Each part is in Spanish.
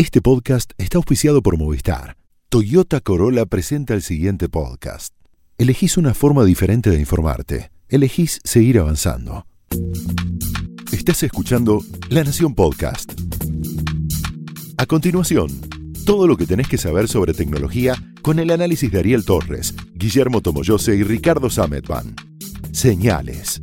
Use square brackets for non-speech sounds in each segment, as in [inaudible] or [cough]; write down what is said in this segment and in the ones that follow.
Este podcast está auspiciado por Movistar. Toyota Corolla presenta el siguiente podcast. Elegís una forma diferente de informarte. Elegís seguir avanzando. Estás escuchando La Nación Podcast. A continuación, todo lo que tenés que saber sobre tecnología con el análisis de Ariel Torres, Guillermo Tomoyose y Ricardo Sametban. Señales.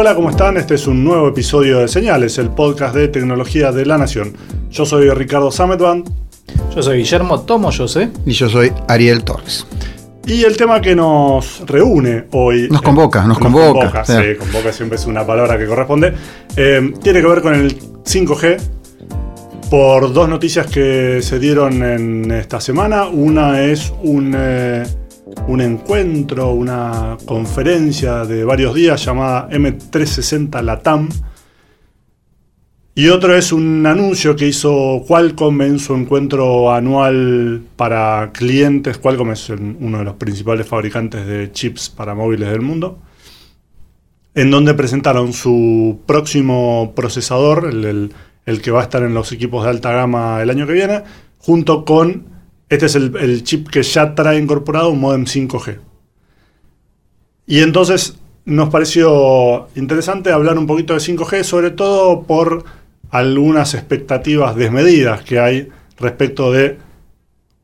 Hola, ¿cómo están? Este es un nuevo episodio de Señales, el podcast de tecnología de la Nación. Yo soy Ricardo Sametban. Yo soy Guillermo Tomo José. Y yo soy Ariel Torres. Y el tema que nos reúne hoy. Nos convoca, nos, convoca. sí, convoca siempre es una palabra que corresponde. Eh, tiene que ver con el 5G. Por dos noticias que se dieron en esta semana. Una es un. Eh, un encuentro, una conferencia de varios días llamada M360 Latam. Y otro es un anuncio que hizo Qualcomm en su encuentro anual para clientes. Qualcomm es uno de los principales fabricantes de chips para móviles del mundo. En donde presentaron su próximo procesador, el, el que va a estar en los equipos de alta gama el año que viene, junto con este es el, chip que ya trae incorporado un modem 5G. Y entonces nos pareció interesante hablar un poquito de 5G, sobre todo por algunas expectativas desmedidas que hay respecto de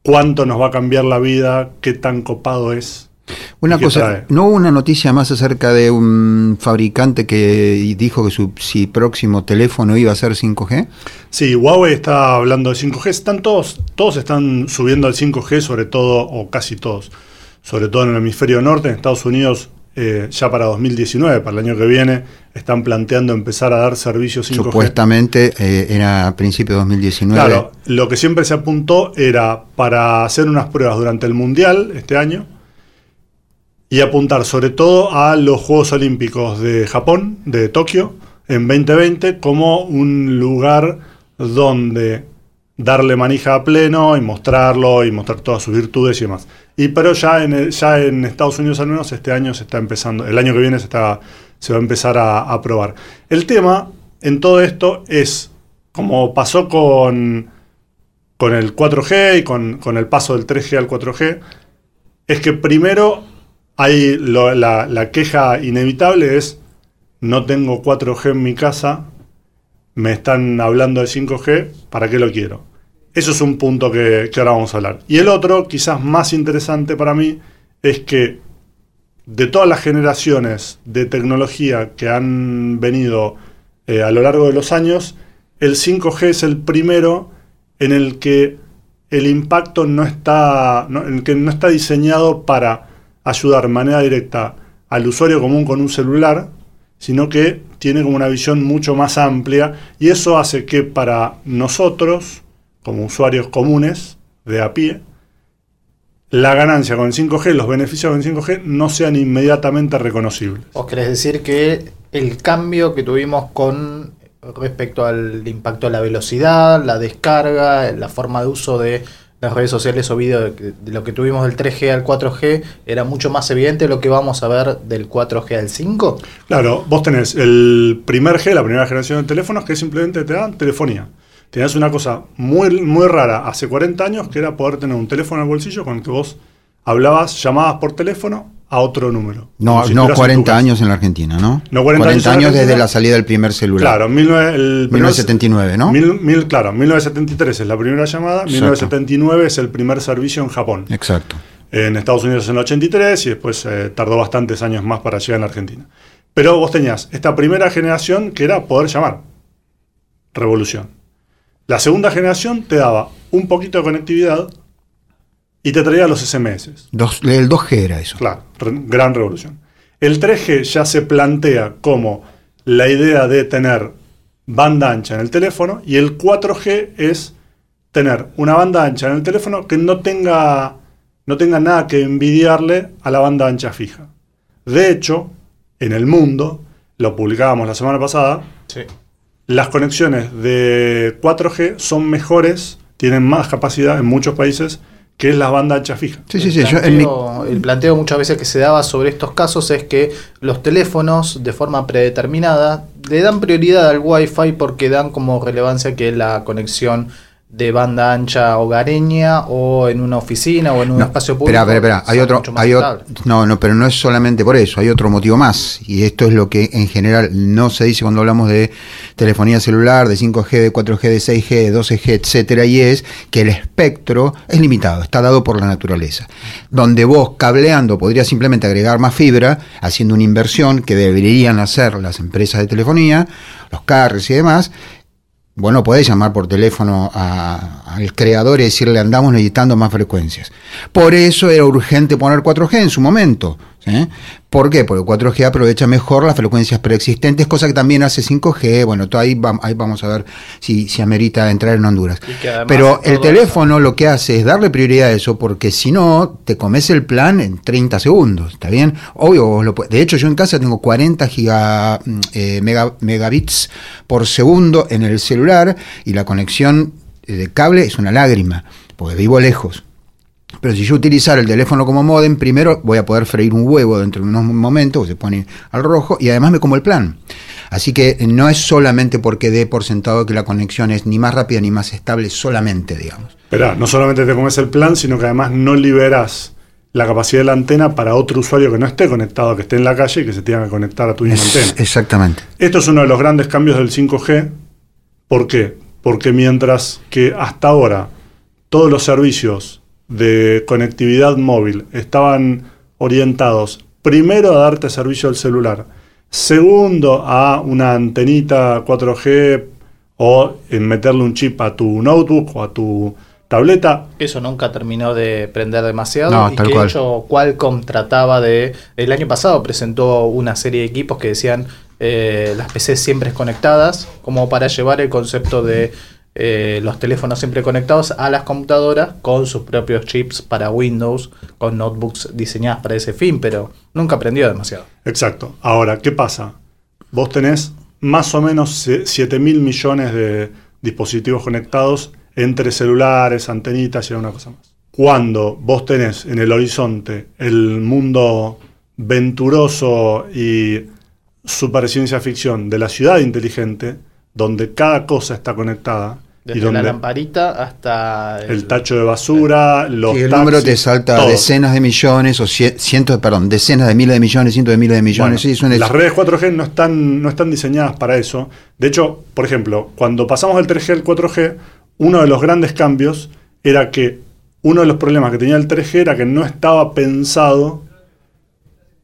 cuánto nos va a cambiar la vida, qué tan copado es una cosa, ¿no hubo una noticia más acerca de un fabricante que dijo que su si próximo teléfono iba a ser 5G? Sí, Huawei está hablando de 5G. Están todos, todos están subiendo al 5G, sobre todo, o casi todos, sobre todo en el hemisferio norte, en Estados Unidos. Eh, ya para 2019, para el año que viene, están planteando empezar a dar servicios 5G. Supuestamente eh, era a principios de 2019. Claro, lo que siempre se apuntó era para hacer unas pruebas durante el Mundial este año, y apuntar sobre todo a los Juegos Olímpicos de Japón, de Tokio, en 2020, como un lugar donde darle manija a pleno y mostrarlo y mostrar todas sus virtudes y demás. Y pero ya en, ya en Estados Unidos al menos este año se está empezando, el año que viene se, está, se va a empezar a, probar. El tema en todo esto es, como pasó con, con el 4G y con, con el paso del 3G al 4G, es que primero hay la, queja inevitable es, no tengo 4G en mi casa, me están hablando de 5G, ¿para qué lo quiero? Eso es un punto que, ahora vamos a hablar. Y el otro, quizás más interesante para mí, es que de todas las generaciones de tecnología que han venido eh, a lo largo de los años, el 5G es el primero en el que el impacto no está, en el que no está diseñado para ayudar de manera directa al usuario común con un celular, sino que tiene como una visión mucho más amplia y eso hace que para nosotros, como usuarios comunes de a pie, la ganancia con el 5G, los beneficios con el 5G no sean inmediatamente reconocibles. ¿Vos querés decir que el cambio que tuvimos con respecto al impacto de la velocidad, la descarga, la forma de uso de las redes sociales o vídeos de, lo que tuvimos del 3G al 4G era mucho más evidente lo que vamos a ver del 4G al 5? Claro, vos tenés el primer G, la primera generación de teléfonos, que simplemente te dan telefonía. Tenías una cosa muy, muy rara hace 40 años, que era poder tener un teléfono al bolsillo con el que vos hablabas, llamabas por teléfono a otro número. No, no 40 años en la Argentina, ¿no? No 40, años, desde la salida del primer celular. Claro, 1979, ¿no? Mil, claro, 1973 es la primera llamada, 1979 es el primer servicio en Japón. Exacto. En Estados Unidos en el 83 y después eh, tardó bastantes años más para llegar a la Argentina. Pero vos tenías esta primera generación que era poder llamar. Revolución. La segunda generación te daba un poquito de conectividad, y te traía los SMS. el 2G era eso. Claro, gran revolución. El 3G ya se plantea como la idea de tener banda ancha en el teléfono y el 4G es tener una banda ancha en el teléfono que no tenga, no tenga nada que envidiarle a la banda ancha fija. De hecho, en el mundo, lo publicábamos la semana pasada, las conexiones de 4G son mejores, tienen más capacidad en muchos países que es la banda ancha fija. Sí, sí, sí. El planteo, el planteo muchas veces que se daba sobre estos casos es que los teléfonos, de forma predeterminada, le dan prioridad al Wi-Fi porque dan como relevancia que la conexión de banda ancha hogareña o en una oficina o en un espacio público. Espera, espera, espera. Hay otro, hay no, no, pero no es solamente por eso, hay otro motivo más. Y esto es lo que en general no se dice cuando hablamos de telefonía celular, de 5G, de 4G, de 6G, de 12G, etcétera, y es que el espectro es limitado, está dado por la naturaleza. Donde vos cableando podrías simplemente agregar más fibra, haciendo una inversión que deberían hacer las empresas de telefonía, los carros y demás, bueno, podés llamar por teléfono al creador y decirle andamos necesitando más frecuencias. Por eso era urgente poner 4G en su momento. ¿Por qué? Porque 4G aprovecha mejor las frecuencias preexistentes, cosa que también hace 5G. Bueno, ahí, ahí vamos a ver si, si amerita entrar en Honduras. Pero el teléfono lo que hace es darle prioridad a eso, porque si no, te comes el plan en 30 segundos. ¿Está bien? Obvio, de hecho, yo en casa tengo 40 giga, mm, eh, megabits por segundo en el celular y la conexión de cable es una lágrima, porque vivo lejos. Pero si yo utilizar el teléfono como modem, primero voy a poder freír un huevo dentro de unos momentos, se pone al rojo, y además me como el plan. Así que no es solamente porque dé por sentado que la conexión es ni más rápida ni más estable, solamente, digamos. Pero no solamente te comes el plan, sino que además no liberas la capacidad de la antena para otro usuario que no esté conectado, que esté en la calle y que se tenga que conectar a tu misma antena. Exactamente. Esto es uno de los grandes cambios del 5G. ¿Por qué? Porque mientras que hasta ahora todos los servicios de conectividad móvil estaban orientados primero a darte servicio al celular, segundo a una antenita 4G o en meterle un chip a tu notebook o a tu tableta. Eso nunca terminó de prender demasiado y que de hecho Qualcomm trataba de el año pasado presentó una serie de equipos que decían eh, las PCs siempre conectadas como para llevar el concepto de eh, los teléfonos siempre conectados a las computadoras con sus propios chips para Windows, con notebooks diseñadas para ese fin, pero nunca aprendió demasiado. Exacto. Ahora, ¿qué pasa? Vos tenés más o menos 7 mil millones de dispositivos conectados entre celulares, antenitas y alguna cosa más. Cuando vos tenés en el horizonte el mundo venturoso y super ciencia ficción de la ciudad inteligente, donde cada cosa está conectada, desde la lamparita hasta el, tacho de basura, los el número te salta decenas de millones o cientos, perdón, decenas de miles de millones, cientos de miles de millones. las redes 4G no están, no están diseñadas para eso. De hecho, por ejemplo, cuando pasamos del 3G al 4G, uno de los grandes cambios era que uno de los problemas que tenía el 3G era que no estaba pensado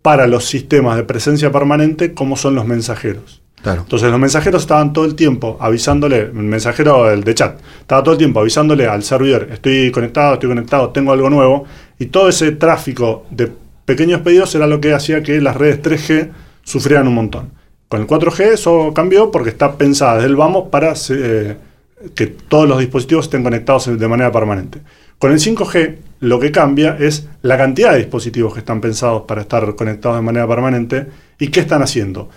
para los sistemas de presencia permanente como son los mensajeros. Entonces los mensajeros estaban todo el tiempo avisándole, el mensajero el de chat, estaba todo el tiempo avisándole al servidor, estoy conectado, estoy conectado, tengo algo nuevo, y todo ese tráfico de pequeños pedidos era lo que hacía que las redes 3G sufrieran un montón. Con el 4G eso cambió porque está pensada desde el vamos para eh, que todos los dispositivos estén conectados de manera permanente. Con el 5G lo que cambia es la cantidad de dispositivos que están pensados para estar conectados de manera permanente y qué están haciendo.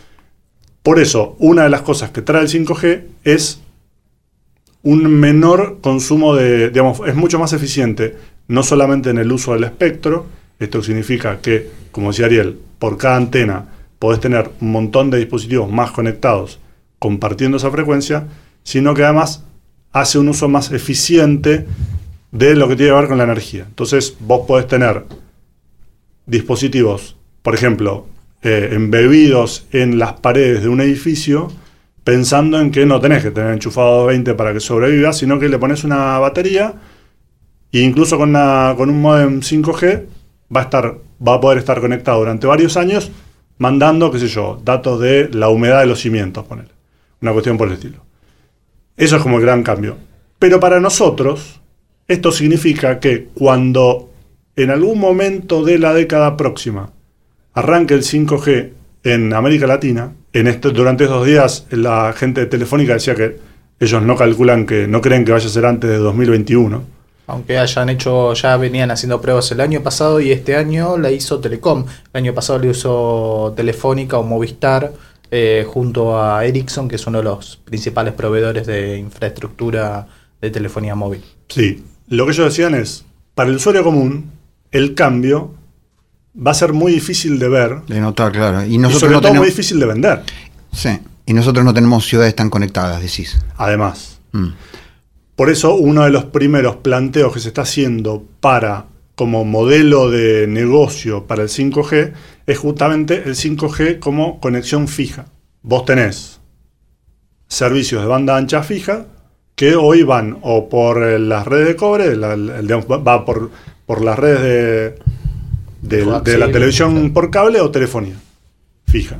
Por eso, una de las cosas que trae el 5G es un menor consumo de, digamos, es mucho más eficiente, no solamente en el uso del espectro, esto significa que, como decía Ariel, por cada antena podés tener un montón de dispositivos más conectados compartiendo esa frecuencia, sino que además hace un uso más eficiente de lo que tiene que ver con la energía. Entonces, vos podés tener dispositivos, por ejemplo, eh, embebidos en las paredes de un edificio, pensando en que no tenés que tener enchufado 20 para que sobreviva, sino que le pones una batería e incluso con, con un modem 5G va a, estar, va a poder estar conectado durante varios años mandando, qué sé yo, datos de la humedad de los cimientos, poner. Una cuestión por el estilo. Eso es como el gran cambio. Pero para nosotros, esto significa que cuando en algún momento de la década próxima arranque el 5G en América Latina. En este, durante estos días la gente de Telefónica decía que ellos no calculan que, no creen que vaya a ser antes de 2021. Aunque hayan hecho, ya venían haciendo pruebas el año pasado y este año la hizo Telecom. El año pasado le usó Telefónica o Movistar eh, junto a Ericsson, que es uno de los principales proveedores de infraestructura de telefonía móvil. Sí, lo que ellos decían es, para el usuario común, el cambio va a ser muy difícil de ver. De notar, claro. Y, nosotros sobre todo muy difícil de vender. Sí. Y nosotros no tenemos ciudades tan conectadas, decís. Además. Mm. Por eso uno de los primeros planteos que se está haciendo para como modelo de negocio para el 5G es justamente el 5G como conexión fija. Vos tenés servicios de banda ancha fija que hoy van o por las redes de cobre, va por, por las redes de, de la televisión por cable o telefonía fija.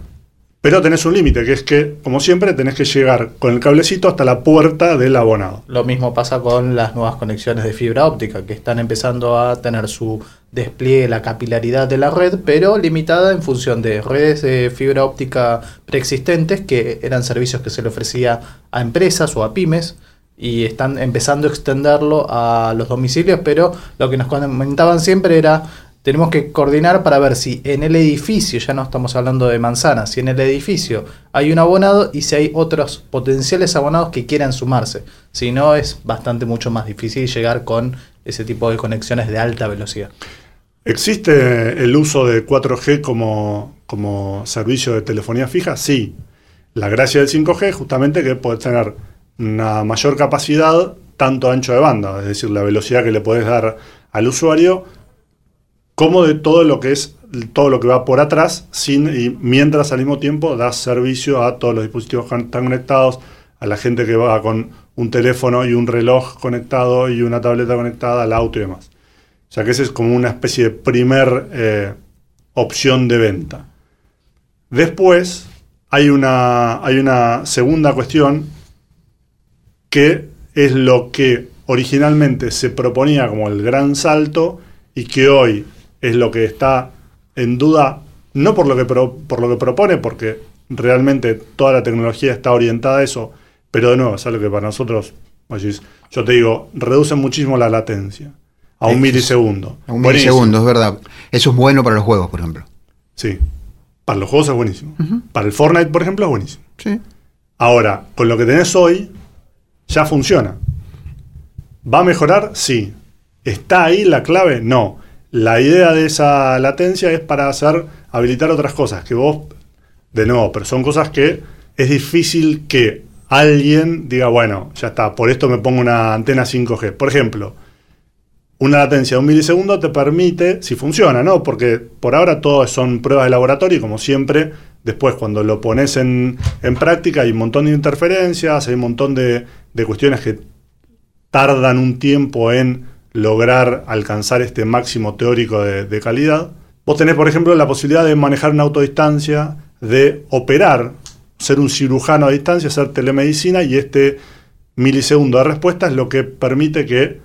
Pero tenés un límite, que es que, como siempre, tenés que llegar con el cablecito hasta la puerta del abonado. Lo mismo pasa con las nuevas conexiones de fibra óptica, que están empezando a tener su despliegue, la capilaridad de la red, pero limitada en función de redes de fibra óptica preexistentes, que eran servicios que se le ofrecía a empresas o a pymes, y están empezando a extenderlo a los domicilios, pero lo que nos comentaban siempre era tenemos que coordinar para ver si en el edificio, ya no estamos hablando de manzanas, si en el edificio hay un abonado y si hay otros potenciales abonados que quieran sumarse. Si no, es bastante mucho más difícil llegar con ese tipo de conexiones de alta velocidad. ¿Existe el uso de 4G como, como servicio de telefonía fija? Sí. La gracia del 5G es justamente que puedes tener una mayor capacidad, tanto ancho de banda, es decir, la velocidad que le puedes dar al usuario, como de todo lo que es todo lo que va por atrás, sin, y mientras al mismo tiempo das servicio a todos los dispositivos que están conectados, a la gente que va con un teléfono y un reloj conectado y una tableta conectada al auto y demás. O sea que esa es como una especie de primer eh, opción de venta. Después hay una, hay una segunda cuestión que es lo que originalmente se proponía como el gran salto y que hoy es lo que está en duda, no por lo que, por lo que propone, porque realmente toda la tecnología está orientada a eso, pero de nuevo, es algo que para nosotros, yo te digo, reduce muchísimo la latencia a un milisegundo. A un milisegundo, es verdad. Eso es bueno para los juegos, por ejemplo. Sí, para los juegos es buenísimo. Para el Fortnite, por ejemplo, es buenísimo. Sí. Ahora, con lo que tenés hoy, ya funciona. ¿Va a mejorar? Sí. ¿Está ahí la clave? No. La idea de esa latencia es para hacer habilitar otras cosas, que vos, de nuevo, pero son cosas que es difícil que alguien diga, bueno, ya está, por esto me pongo una antena 5G. Por ejemplo, una latencia de un milisegundo te permite, si funciona, ¿no? Porque por ahora todo son pruebas de laboratorio y como siempre, después cuando lo pones en, práctica hay un montón de interferencias, hay un montón de, de cuestiones que tardan un tiempo en lograr alcanzar este máximo teórico de, calidad. Vos tenés, por ejemplo, la posibilidad de manejar una autodistancia, de operar, ser un cirujano a distancia, hacer telemedicina y este milisegundo de respuesta es lo que permite que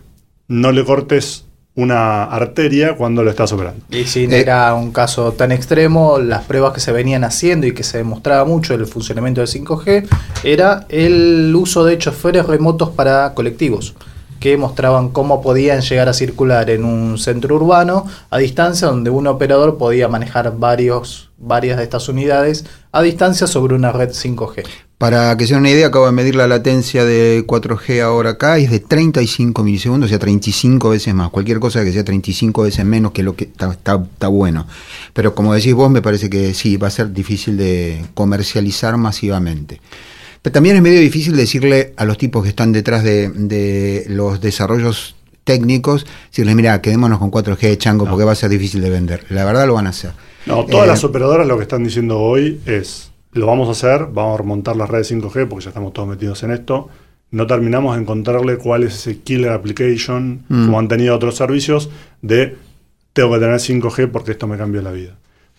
no le cortes una arteria cuando lo estás operando. Y si no eh, era un caso tan extremo, las pruebas que se venían haciendo y que se demostraba mucho el funcionamiento del 5G era el uso de choferes remotos para colectivos que mostraban cómo podían llegar a circular en un centro urbano a distancia donde un operador podía manejar varios, varias de estas unidades a distancia sobre una red 5G. Para que se den una idea, acabo de medir la latencia de 4G ahora acá, es de 35 milisegundos, o sea, 35 veces más. Cualquier cosa que sea 35 veces menos que lo que está, está bueno. Pero como decís vos, me parece que sí, va a ser difícil de comercializar masivamente. Pero también es medio difícil decirle a los tipos que están detrás de, los desarrollos técnicos, decirles, mira, quedémonos con 4G de chango porque va a ser difícil de vender. La verdad lo van a hacer. No, todas las eh, operadoras lo que están diciendo hoy es, lo vamos a hacer, vamos a remontar las redes 5G porque ya estamos todos metidos en esto. No terminamos de encontrarle cuál es ese killer application, mm. como han tenido otros servicios, de tengo que tener 5G porque esto me cambia la vida.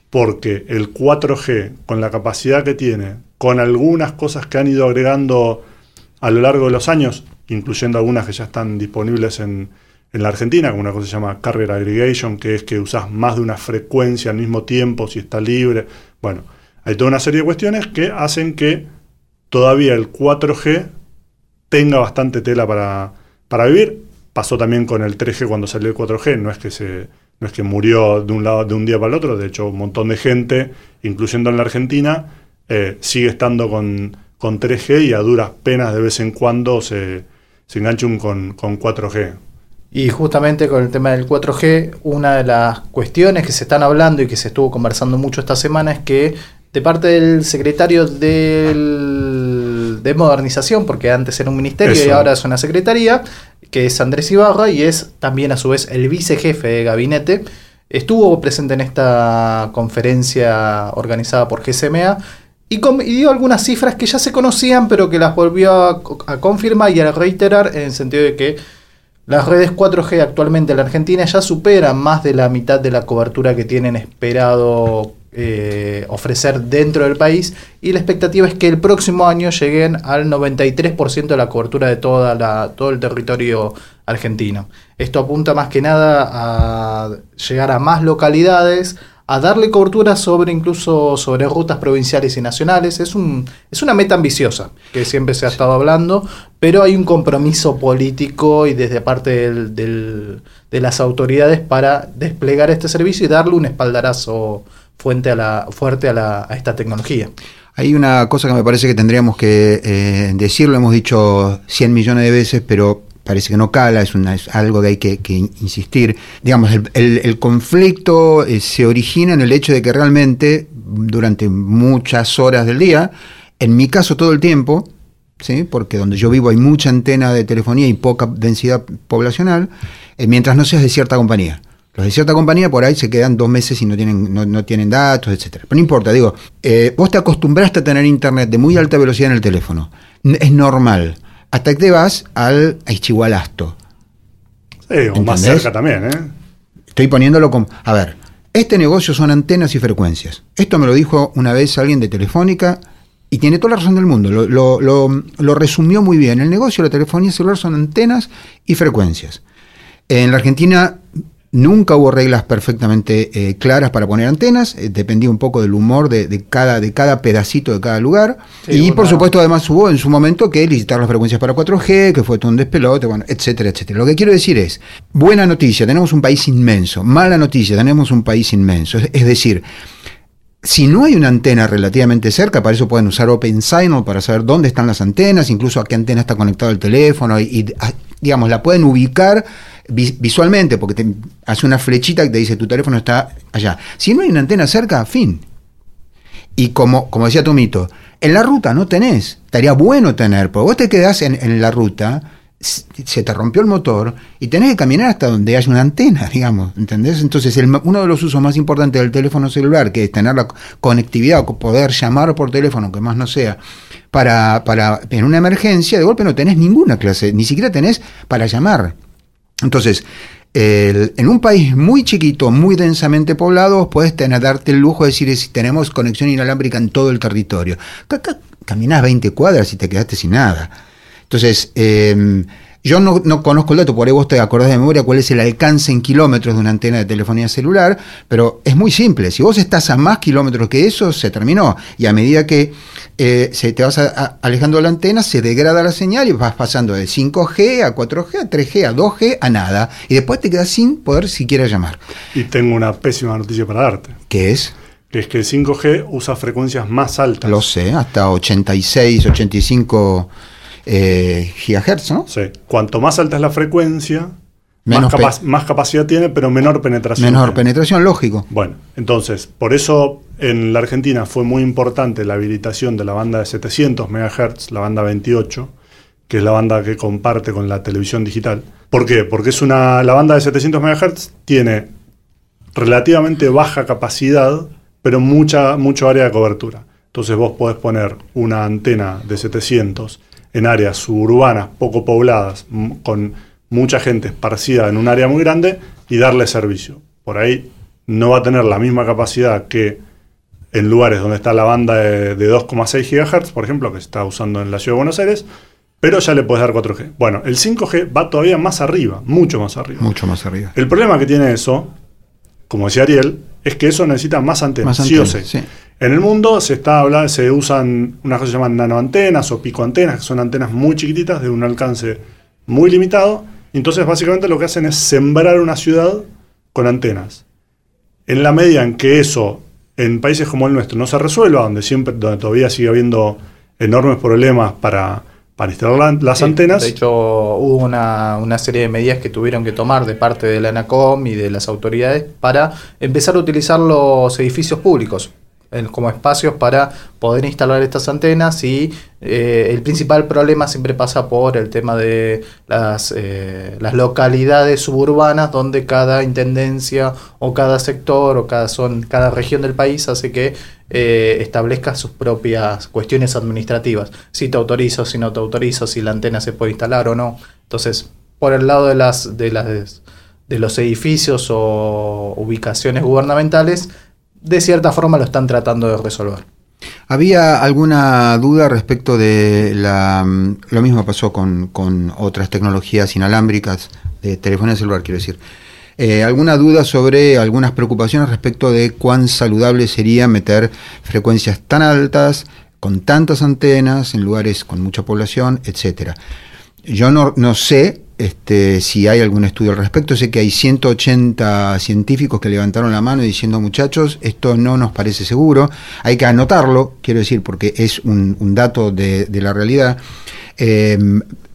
Porque el 4G, con la capacidad que tiene, con algunas cosas que han ido agregando a lo largo de los años, incluyendo algunas que ya están disponibles en, la Argentina, como una cosa que se llama Carrier Aggregation, que es que usas más de una frecuencia al mismo tiempo, si está libre. Bueno, hay toda una serie de cuestiones que hacen que todavía el 4G tenga bastante tela para, para vivir. Pasó también con el 3G cuando salió el 4G, no es que se no es que murió de un lado de un día para el otro, de hecho un montón de gente, incluyendo en la Argentina, eh, sigue estando con, 3G y a duras penas de vez en cuando se, se engancha con, 4G. Y justamente con el tema del 4G, una de las cuestiones que se están hablando y que se estuvo conversando mucho esta semana es que de parte del secretario del, de modernización, porque antes era un ministerio y ahora es una secretaría, que es Andrés Ibarra y es también a su vez el vicejefe de gabinete, estuvo presente en esta conferencia organizada por GSMA y, dio algunas cifras que ya se conocían, pero que las volvió a, co- a confirmar y a reiterar en el sentido de que las redes 4G actualmente en la Argentina ya superan más de la mitad de la cobertura que tienen esperado eh, ofrecer dentro del país y la expectativa es que el próximo año lleguen al 93% de la cobertura de toda todo el territorio argentino. Esto apunta más que nada a llegar a más localidades, a darle cobertura sobre incluso sobre rutas provinciales y nacionales. Es, un, es una meta ambiciosa que siempre se ha estado hablando, pero hay un compromiso político y desde parte del- del- de las autoridades para desplegar este servicio y darle un espaldarazo fuerte a, la, fuerte a, la- a esta tecnología. Hay una cosa que me parece que tendríamos que eh, decir, lo hemos dicho 100 millones de veces, pero parece que no cala, es, una, es algo que hay que, insistir. Digamos, el, conflicto eh, se origina en el hecho de que realmente durante muchas horas del día, en mi caso todo el tiempo, ¿sí? porque donde yo vivo hay mucha antena de telefonía y poca densidad poblacional, eh, mientras no seas de cierta compañía. Los de cierta compañía por ahí se quedan dos meses y no tienen, no, no tienen datos, etcétera. Pero no importa, digo, eh, vos te acostumbraste a tener internet de muy alta velocidad en el teléfono. Es normal. Hasta que te vas al a Ischigualasto. Sí, o más cerca también, ¿eh? Estoy poniéndolo como. A ver, este negocio son antenas y frecuencias. Esto me lo dijo una vez alguien de Telefónica y tiene toda la razón del mundo. Lo, lo- lo- lo resumió muy bien. El negocio de la telefonía celular son antenas y frecuencias. En la Argentina nunca hubo reglas perfectamente eh, claras para poner antenas. eh, dependía un poco del humor de, de cada, de cada pedacito de cada lugar. Sí, y una- por supuesto, además hubo en su momento que licitar las frecuencias para 4G, que fue todo un despelote, bueno, etcétera, etcétera. Lo que quiero decir es, buena noticia, tenemos un país inmenso. Mala noticia, tenemos un país inmenso. Es, es decir, si no hay una antena relativamente cerca, para eso pueden usar OpenSignal para saber dónde están las antenas, incluso a qué antena está conectado el teléfono, y, y, ah, digamos, la pueden ubicar visualmente, porque te hace una flechita que te dice tu teléfono está allá. Si no hay una antena cerca, fin. Y como, como decía Tomito, en la ruta no tenés. Estaría bueno tener, porque vos te quedás en, en la ruta, se te rompió el motor y tenés que caminar hasta donde haya una antena, [laughs] digamos, ¿entendés? Entonces, el uno de los usos más importantes del teléfono celular, que es tener la co- conectividad o poder llamar por teléfono, que más no sea, para, para en una emergencia, de golpe no tenés ninguna clase, ni siquiera tenés para llamar. Entonces, en un país muy chiquito, muy densamente poblado, puedes tener, darte el lujo de decir si tenemos conexión inalámbrica en todo el territorio. Caminás 20 cuadras y te quedaste sin nada. Entonces, eh, yo no, no conozco el dato, por ahí vos te acordás de memoria cuál es el alcance en kilómetros de una antena de telefonía celular, pero es muy simple. Si vos estás a más kilómetros que eso, se terminó. Y a medida que eh, se te vas a- a- alejando de la antena, se degrada la señal y vas pasando de 5G a 4G, a 3G, a 2G, a nada. Y después te quedas sin poder siquiera llamar. Y tengo una pésima noticia para darte. ¿Qué es? Que es que el 5G usa frecuencias más altas. Lo sé, hasta 86, 85 eh, gigahertz, ¿no? Sí. Cuanto más alta es la frecuencia, Menos más, capac- más capacidad tiene, pero menor penetración. Menor tiene. penetración, lógico. Bueno, entonces, por eso en la Argentina fue muy importante la habilitación de la banda de 700 MHz, la banda 28, que es la banda que comparte con la televisión digital. ¿Por qué? Porque es una, la banda de 700 MHz tiene relativamente baja capacidad, pero mucha, mucho área de cobertura. Entonces vos podés poner una antena de 700 en áreas suburbanas poco pobladas, con mucha gente esparcida en un área muy grande y darle servicio. Por ahí no va a tener la misma capacidad que en lugares donde está la banda de, de 2,6 GHz, por ejemplo, que se está usando en la ciudad de Buenos Aires, pero ya le puedes dar 4G. Bueno, el 5G va todavía más arriba, mucho más arriba. Mucho más arriba. El problema que tiene eso, como decía Ariel, es que eso necesita más antenas, Más sí o antenas, sí. sí. En el mundo se está habla- se usan unas cosas que se llaman nanoantenas o picoantenas, que son antenas muy chiquititas de un alcance muy limitado. Entonces, básicamente lo que hacen es sembrar una ciudad con antenas. En la medida en que eso en países como el nuestro no se resuelva, donde siempre, donde todavía sigue habiendo enormes problemas para, para instalar las antenas. De hecho, hubo una, una, serie de medidas que tuvieron que tomar de parte de la ANACOM y de las autoridades para empezar a utilizar los edificios públicos como espacios para poder instalar estas antenas y eh, el principal problema siempre pasa por el tema de las, eh, las localidades suburbanas donde cada intendencia o cada sector o cada, son, cada región del país hace que eh, establezca sus propias cuestiones administrativas. Si te autorizo, si no te autorizo, si la antena se puede instalar o no. Entonces, por el lado de las, de las de los edificios o ubicaciones gubernamentales, de cierta forma lo están tratando de resolver. ¿Había alguna duda respecto de la... Mm, lo mismo pasó con, otras tecnologías inalámbricas de telefonía celular, quiero decir. Eh, ¿Alguna duda sobre algunas preocupaciones respecto de cuán saludable sería meter frecuencias tan altas, con tantas antenas, en lugares con mucha población, etcétera? Yo no, no sé este, si hay algún estudio al respecto. Sé que hay 180 científicos que levantaron la mano diciendo, muchachos, esto no nos parece seguro. Hay que anotarlo, quiero decir, porque es un, dato de, la realidad. Eh,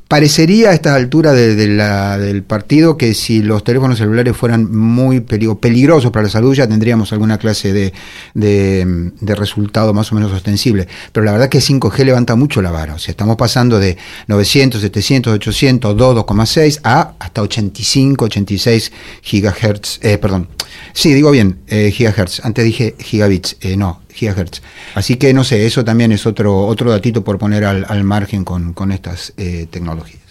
Parecería a esta altura del partido que si los teléfonos celulares fueran muy peligrosos para la salud ya tendríamos alguna clase de, de, resultado más o menos ostensible. Pero la verdad que 5G levanta mucho la vara. O sea, estamos pasando de 900, 700, 800, 2, 2,6 a hasta 85, 86 gigahertz. Eh, perdón. Sí, digo bien, eh, gigahertz. Antes dije gigabits. Eh, no, gigahertz. Así que no sé, eso también es otro, otro datito por poner al, margen con, estas eh, tecnologías.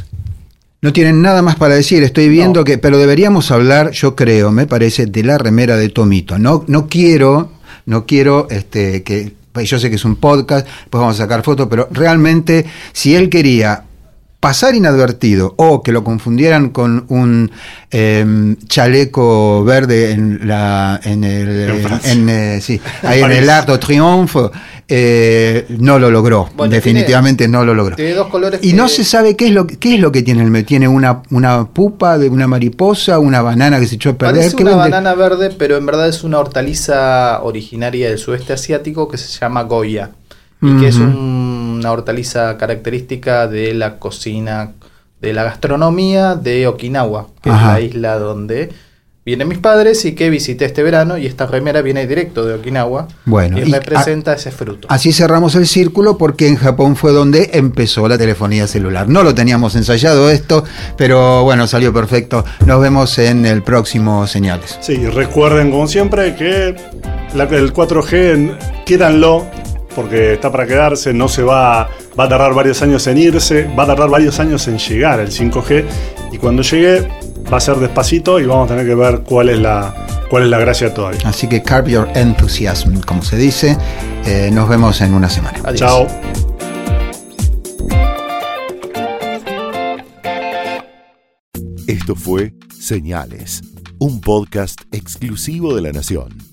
No tienen nada más para decir, estoy viendo que, pero deberíamos hablar, yo creo, me parece, de la remera de Tomito. No, no quiero, no quiero este, que, yo sé que es un podcast, pues vamos a sacar fotos, pero realmente, si él quería pasar inadvertido o que lo confundieran con un em, chaleco verde en la en el en, eh, sí, [laughs] ahí en el Arto Triunfo eh, no lo logró definitivamente no lo logró. tiene dos colores y no se sabe qué es lo qué es lo que tiene el tiene una una pupa de una mariposa una banana que se echó a perder Parece una banana verde pero en verdad es una hortaliza originaria del sudeste asiático que se llama goya y que es una hortaliza característica de la cocina, de la gastronomía de Okinawa, que es la isla donde vienen mis padres y que visité este verano y esta remera viene directo de Okinawa bueno, y, representa ese fruto. Así cerramos el círculo porque en Japón fue donde empezó la telefonía celular. No lo teníamos ensayado esto, pero bueno, salió perfecto. Nos vemos en el próximo Señales. Sí, recuerden como siempre que el 4G, quédanlo porque está para quedarse, no se va, va a tardar varios años en irse, va a tardar varios años en llegar el 5G y cuando llegue va a ser despacito y vamos a tener que ver cuál es la, cuál es la gracia todavía. Así que carb your enthusiasm, como se dice. Eh, nos vemos en una semana. Chao. Esto fue Señales, un podcast exclusivo de la Nación.